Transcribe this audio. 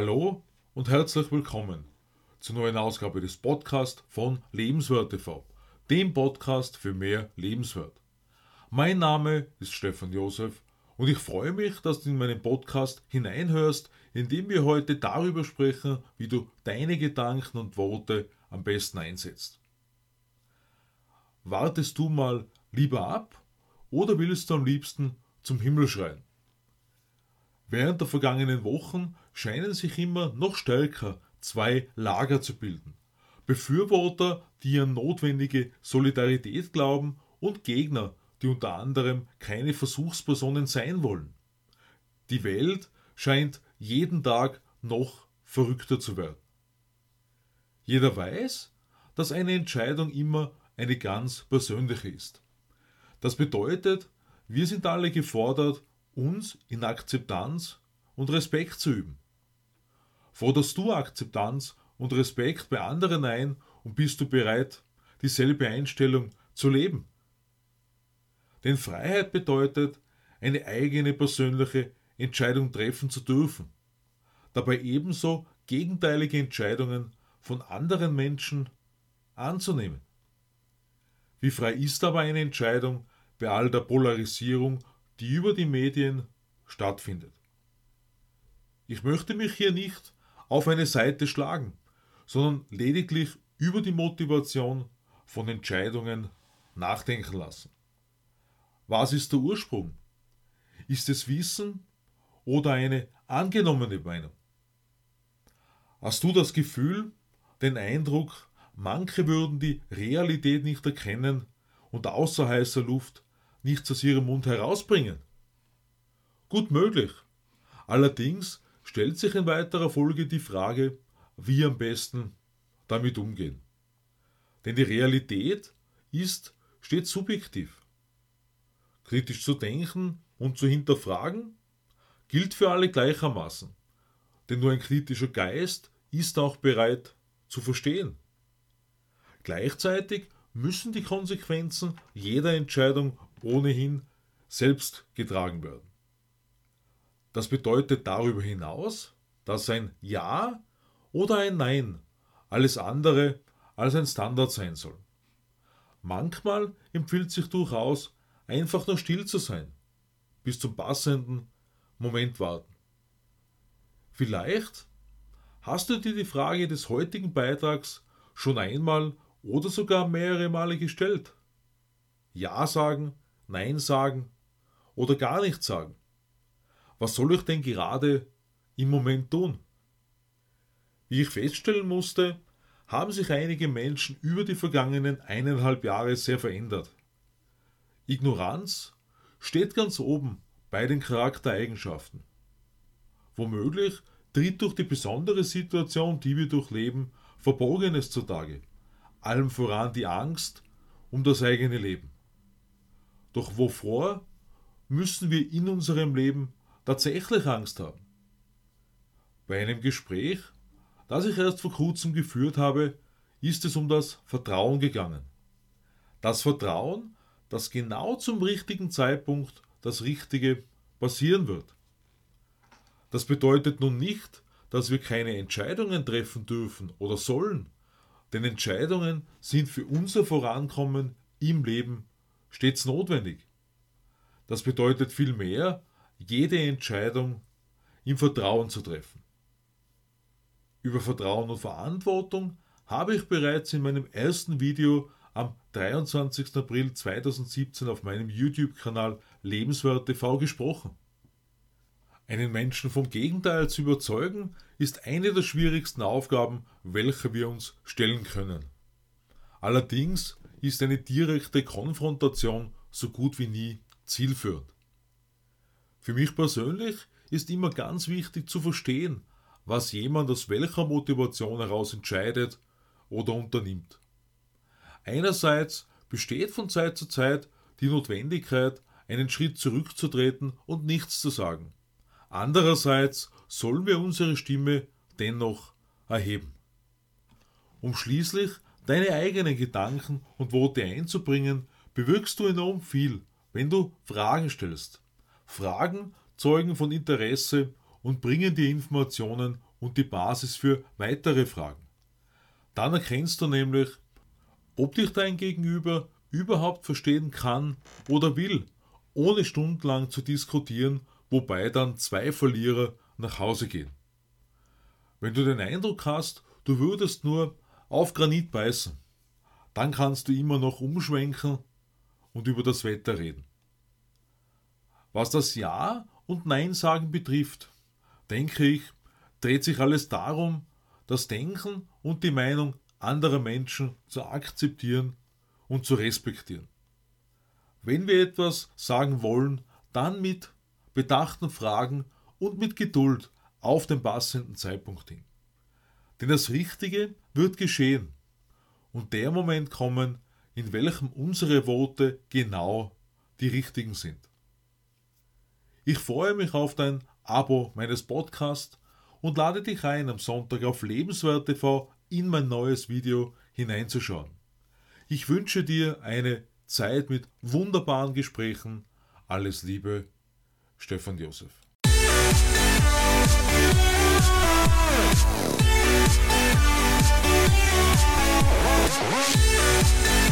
Hallo und herzlich willkommen zur neuen Ausgabe des Podcasts von Lebenswert TV, dem Podcast für mehr Lebenswert. Mein Name ist Stefan Josef und ich freue mich, dass du in meinen Podcast hineinhörst, indem wir heute darüber sprechen, wie du deine Gedanken und Worte am besten einsetzt. Wartest du mal lieber ab oder willst du am liebsten zum Himmel schreien? Während der vergangenen Wochen scheinen sich immer noch stärker zwei Lager zu bilden. Befürworter, die an notwendige Solidarität glauben und Gegner, die unter anderem keine Versuchspersonen sein wollen. Die Welt scheint jeden Tag noch verrückter zu werden. Jeder weiß, dass eine Entscheidung immer eine ganz persönliche ist. Das bedeutet, wir sind alle gefordert, uns in Akzeptanz und Respekt zu üben. Forderst du Akzeptanz und Respekt bei anderen ein und bist du bereit, dieselbe Einstellung zu leben? Denn Freiheit bedeutet, eine eigene persönliche Entscheidung treffen zu dürfen, dabei ebenso gegenteilige Entscheidungen von anderen Menschen anzunehmen. Wie frei ist aber eine Entscheidung bei all der Polarisierung die über die Medien stattfindet. Ich möchte mich hier nicht auf eine Seite schlagen, sondern lediglich über die Motivation von Entscheidungen nachdenken lassen. Was ist der Ursprung? Ist es Wissen oder eine angenommene Meinung? Hast du das Gefühl, den Eindruck, manche würden die Realität nicht erkennen und außer heißer Luft nichts aus ihrem Mund herausbringen. Gut möglich. Allerdings stellt sich in weiterer Folge die Frage, wie am besten damit umgehen. Denn die Realität ist stets subjektiv. Kritisch zu denken und zu hinterfragen gilt für alle gleichermaßen. Denn nur ein kritischer Geist ist auch bereit zu verstehen. Gleichzeitig müssen die Konsequenzen jeder Entscheidung ohnehin selbst getragen werden. Das bedeutet darüber hinaus, dass ein Ja oder ein Nein alles andere als ein Standard sein soll. Manchmal empfiehlt sich durchaus, einfach nur still zu sein, bis zum passenden Moment warten. Vielleicht hast du dir die Frage des heutigen Beitrags schon einmal oder sogar mehrere Male gestellt. Ja sagen Nein sagen oder gar nichts sagen? Was soll ich denn gerade im Moment tun? Wie ich feststellen musste, haben sich einige Menschen über die vergangenen eineinhalb Jahre sehr verändert. Ignoranz steht ganz oben bei den Charaktereigenschaften. Womöglich tritt durch die besondere Situation, die wir durchleben, Verborgenes zutage, allem voran die Angst um das eigene Leben. Doch wovor müssen wir in unserem Leben tatsächlich Angst haben? Bei einem Gespräch, das ich erst vor kurzem geführt habe, ist es um das Vertrauen gegangen. Das Vertrauen, dass genau zum richtigen Zeitpunkt das Richtige passieren wird. Das bedeutet nun nicht, dass wir keine Entscheidungen treffen dürfen oder sollen, denn Entscheidungen sind für unser Vorankommen im Leben stets notwendig. Das bedeutet vielmehr, jede Entscheidung im Vertrauen zu treffen. Über Vertrauen und Verantwortung habe ich bereits in meinem ersten Video am 23. April 2017 auf meinem YouTube-Kanal Lebenswert TV gesprochen. Einen Menschen vom Gegenteil zu überzeugen, ist eine der schwierigsten Aufgaben, welche wir uns stellen können. Allerdings ist eine direkte Konfrontation so gut wie nie zielführend. Für mich persönlich ist immer ganz wichtig zu verstehen, was jemand aus welcher Motivation heraus entscheidet oder unternimmt. Einerseits besteht von Zeit zu Zeit die Notwendigkeit, einen Schritt zurückzutreten und nichts zu sagen. Andererseits sollen wir unsere Stimme dennoch erheben. Um schließlich deine eigenen Gedanken und Worte einzubringen, bewirkst du enorm viel, wenn du Fragen stellst. Fragen zeugen von Interesse und bringen dir Informationen und die Basis für weitere Fragen. Dann erkennst du nämlich, ob dich dein Gegenüber überhaupt verstehen kann oder will, ohne stundenlang zu diskutieren, wobei dann zwei Verlierer nach Hause gehen. Wenn du den Eindruck hast, du würdest nur auf Granit beißen, dann kannst du immer noch umschwenken und über das Wetter reden. Was das Ja und Nein sagen betrifft, denke ich, dreht sich alles darum, das Denken und die Meinung anderer Menschen zu akzeptieren und zu respektieren. Wenn wir etwas sagen wollen, dann mit bedachten Fragen und mit Geduld auf den passenden Zeitpunkt hin. Denn das Richtige wird geschehen und der Moment kommen, in welchem unsere Worte genau die richtigen sind. Ich freue mich auf dein Abo meines Podcasts und lade dich ein, am Sonntag auf Lebenswert in mein neues Video hineinzuschauen. Ich wünsche dir eine Zeit mit wunderbaren Gesprächen. Alles Liebe, Stefan Josef. Yeah.